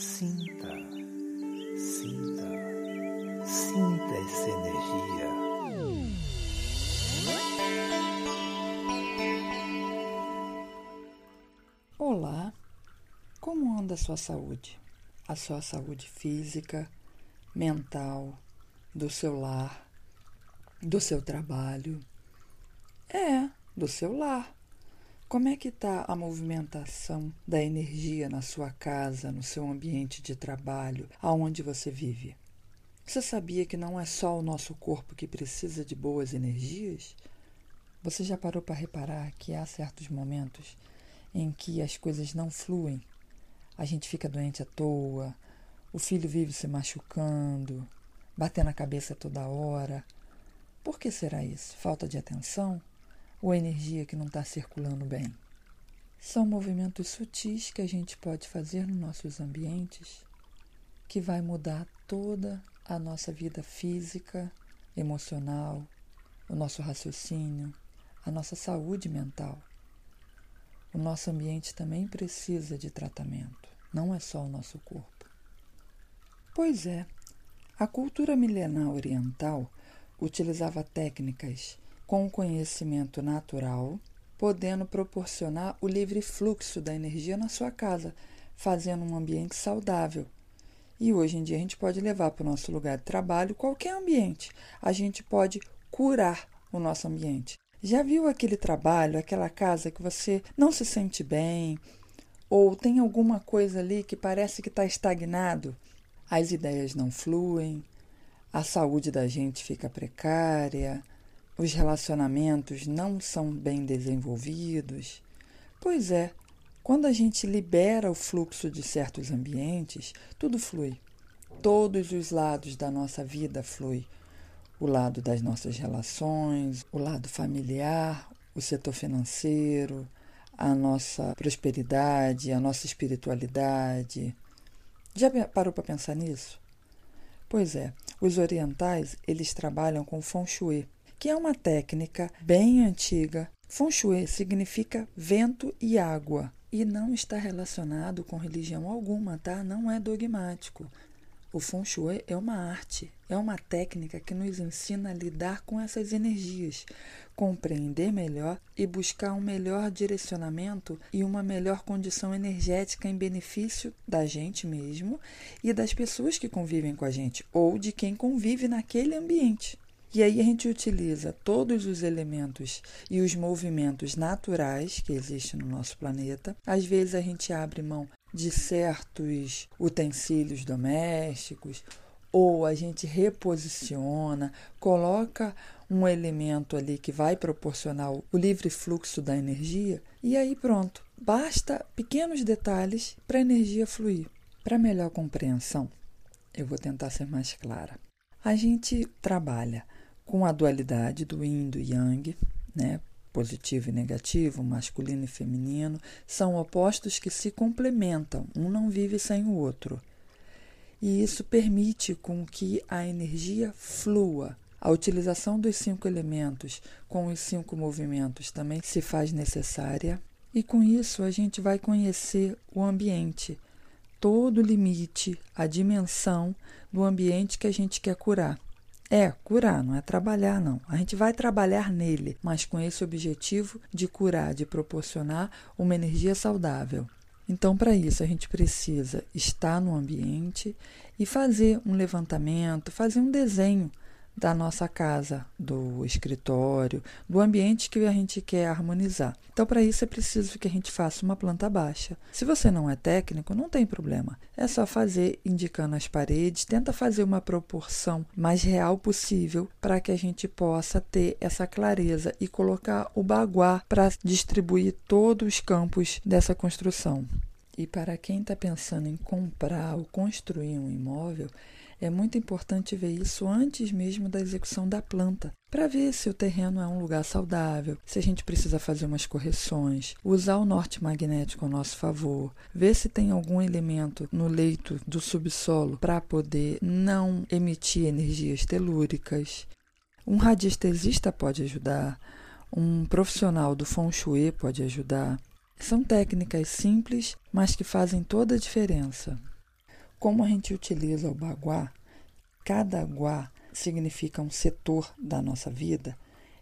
Sinta, sinta, sinta essa energia. Olá, como anda a sua saúde? A sua saúde física, mental, do seu lar, do seu trabalho? É, do seu lar. Como é que está a movimentação da energia na sua casa, no seu ambiente de trabalho, aonde você vive? Você sabia que não é só o nosso corpo que precisa de boas energias? Você já parou para reparar que há certos momentos em que as coisas não fluem? A gente fica doente à toa, o filho vive se machucando, batendo a cabeça toda hora. Por que será isso? Falta de atenção? Ou energia que não está circulando bem. São movimentos sutis que a gente pode fazer nos nossos ambientes que vai mudar toda a nossa vida física, emocional, o nosso raciocínio, a nossa saúde mental. O nosso ambiente também precisa de tratamento, não é só o nosso corpo. Pois é, a cultura milenar oriental utilizava técnicas com o conhecimento natural, podendo proporcionar o livre fluxo da energia na sua casa, fazendo um ambiente saudável. E hoje em dia a gente pode levar para o nosso lugar de trabalho qualquer ambiente. A gente pode curar o nosso ambiente. Já viu aquele trabalho, aquela casa que você não se sente bem, ou tem alguma coisa ali que parece que está estagnado? As ideias não fluem, a saúde da gente fica precária, os relacionamentos não são bem desenvolvidos. Pois é, quando a gente libera o fluxo de certos ambientes, tudo flui. Todos os lados da nossa vida flui. O lado das nossas relações, o lado familiar, o setor financeiro, a nossa prosperidade, a nossa espiritualidade. Já parou para pensar nisso? Pois é, os orientais, eles trabalham com feng shui, que é uma técnica bem antiga. Feng Shui significa vento e água e não está relacionado com religião alguma, tá? Não é dogmático. O Feng Shui é uma arte, é uma técnica que nos ensina a lidar com essas energias, compreender melhor e buscar um melhor direcionamento e uma melhor condição energética em benefício da gente mesmo e das pessoas que convivem com a gente ou de quem convive naquele ambiente. E aí a gente utiliza todos os elementos e os movimentos naturais que existem no nosso planeta. Às vezes a gente abre mão de certos utensílios domésticos ou a gente reposiciona, coloca um elemento ali que vai proporcionar o livre fluxo da energia e aí pronto. Basta pequenos detalhes para a energia fluir. Para melhor compreensão, eu vou tentar ser mais clara. A gente trabalha com a dualidade do yin e do yang, né? positivo e negativo, masculino e feminino, são opostos que se complementam, um não vive sem o outro. E isso permite com que a energia flua. A utilização dos cinco elementos com os cinco movimentos também se faz necessária, e com isso a gente vai conhecer o ambiente, todo o limite, a dimensão do ambiente que a gente quer curar. É, curar, não é trabalhar, não. A gente vai trabalhar nele, mas com esse objetivo de curar, de proporcionar uma energia saudável. Então, para isso, a gente precisa estar no ambiente e fazer um levantamento, fazer um desenho da nossa casa, do escritório, do ambiente que a gente quer harmonizar. Então, para isso é preciso que a gente faça uma planta baixa. Se você não é técnico, não tem problema. É só fazer indicando as paredes, tenta fazer uma proporção mais real possível para que a gente possa ter essa clareza e colocar o baguá para distribuir todos os campos dessa construção. E para quem está pensando em comprar ou construir um imóvel, é muito importante ver isso antes mesmo da execução da planta, para ver se o terreno é um lugar saudável, se a gente precisa fazer umas correções, usar o norte magnético a nosso favor, ver se tem algum elemento no leito do subsolo para poder não emitir energias telúricas. Um radiestesista pode ajudar, um profissional do Feng Shui pode ajudar. São técnicas simples, mas que fazem toda a diferença. Como a gente utiliza o baguá, cada guá significa um setor da nossa vida,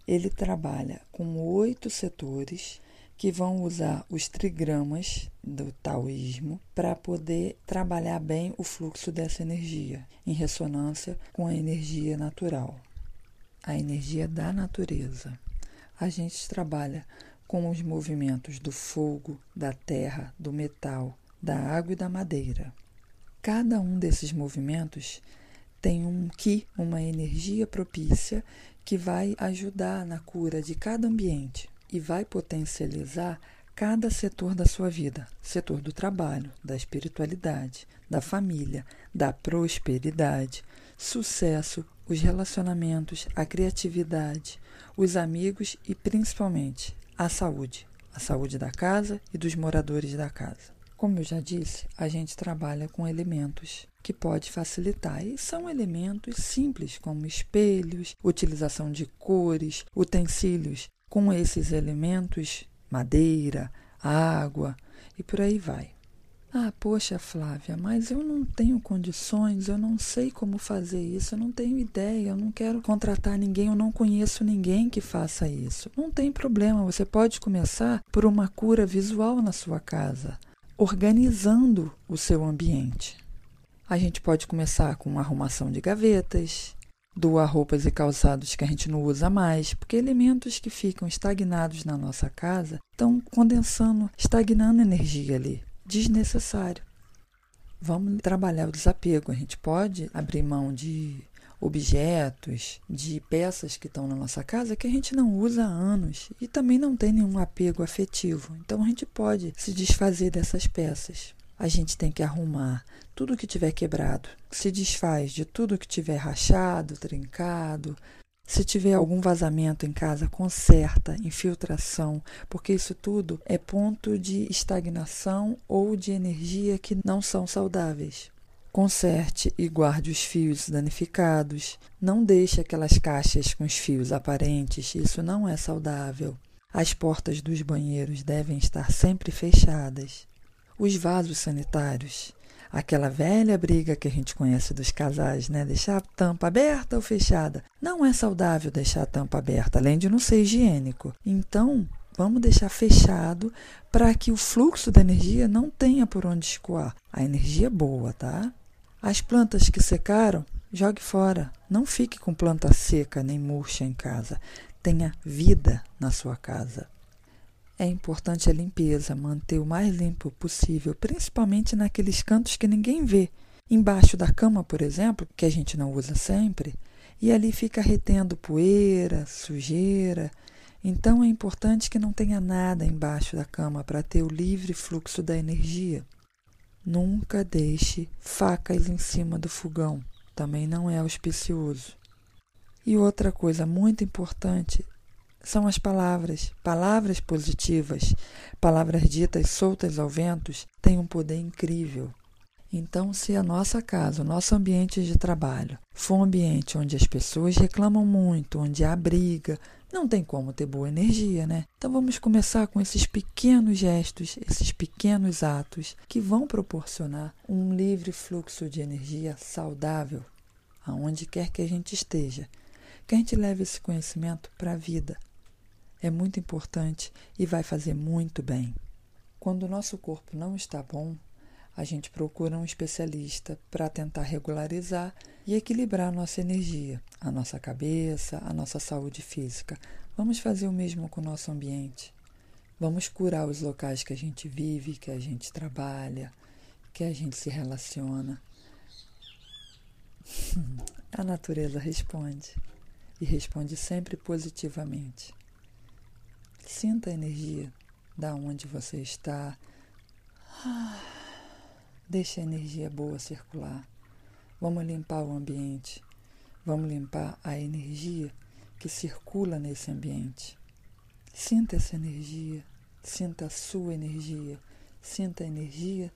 ele trabalha com oito setores que vão usar os trigramas do taoísmo para poder trabalhar bem o fluxo dessa energia, em ressonância com a energia natural, a energia da natureza. A gente trabalha com os movimentos do fogo, da terra, do metal, da água e da madeira. Cada um desses movimentos tem um ki, uma energia propícia que vai ajudar na cura de cada ambiente e vai potencializar cada setor da sua vida: setor do trabalho, da espiritualidade, da família, da prosperidade, sucesso, os relacionamentos, a criatividade, os amigos e principalmente a saúde, a saúde da casa e dos moradores da casa. Como eu já disse, a gente trabalha com elementos que pode facilitar. E são elementos simples, como espelhos, utilização de cores, utensílios com esses elementos, madeira, água e por aí vai. Ah, poxa, Flávia, mas eu não tenho condições, eu não sei como fazer isso, eu não tenho ideia, eu não quero contratar ninguém, eu não conheço ninguém que faça isso. Não tem problema, você pode começar por uma cura visual na sua casa organizando o seu ambiente. A gente pode começar com arrumação de gavetas, doar roupas e calçados que a gente não usa mais, porque elementos que ficam estagnados na nossa casa estão condensando, estagnando energia ali, desnecessário. Vamos trabalhar o desapego. A gente pode abrir mão de objetos, de peças que estão na nossa casa que a gente não usa há anos e também não tem nenhum apego afetivo. Então a gente pode se desfazer dessas peças. A gente tem que arrumar tudo que tiver quebrado, se desfaz de tudo que tiver rachado, trincado. Se tiver algum vazamento em casa, conserta, infiltração, porque isso tudo é ponto de estagnação ou de energia que não são saudáveis. Conserte e guarde os fios danificados. Não deixe aquelas caixas com os fios aparentes, isso não é saudável. As portas dos banheiros devem estar sempre fechadas. Os vasos sanitários, aquela velha briga que a gente conhece dos casais, né? Deixar a tampa aberta ou fechada. Não é saudável deixar a tampa aberta, além de não ser higiênico. Então, vamos deixar fechado para que o fluxo da energia não tenha por onde escoar. A energia é boa, tá? As plantas que secaram, jogue fora. Não fique com planta seca nem murcha em casa. Tenha vida na sua casa. É importante a limpeza, manter o mais limpo possível, principalmente naqueles cantos que ninguém vê. Embaixo da cama, por exemplo, que a gente não usa sempre, e ali fica retendo poeira, sujeira. Então é importante que não tenha nada embaixo da cama para ter o livre fluxo da energia. Nunca deixe facas em cima do fogão, também não é auspicioso. E outra coisa muito importante são as palavras. Palavras positivas, palavras ditas soltas ao vento, têm um poder incrível. Então, se a nossa casa, o nosso ambiente de trabalho, for um ambiente onde as pessoas reclamam muito, onde há briga, não tem como ter boa energia, né? Então vamos começar com esses pequenos gestos, esses pequenos atos que vão proporcionar um livre fluxo de energia saudável aonde quer que a gente esteja. Que a gente leve esse conhecimento para a vida. É muito importante e vai fazer muito bem. Quando o nosso corpo não está bom, a gente procura um especialista para tentar regularizar e equilibrar a nossa energia, a nossa cabeça, a nossa saúde física. Vamos fazer o mesmo com o nosso ambiente. Vamos curar os locais que a gente vive, que a gente trabalha, que a gente se relaciona. a natureza responde e responde sempre positivamente. Sinta a energia da onde você está. Ah. Deixe a energia boa circular. Vamos limpar o ambiente. Vamos limpar a energia que circula nesse ambiente. Sinta essa energia, sinta a sua energia, sinta a energia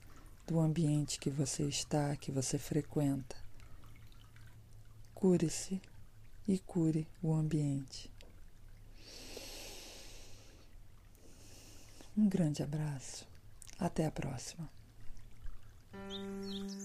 do ambiente que você está, que você frequenta. Cure-se e cure o ambiente. Um grande abraço. Até a próxima. Música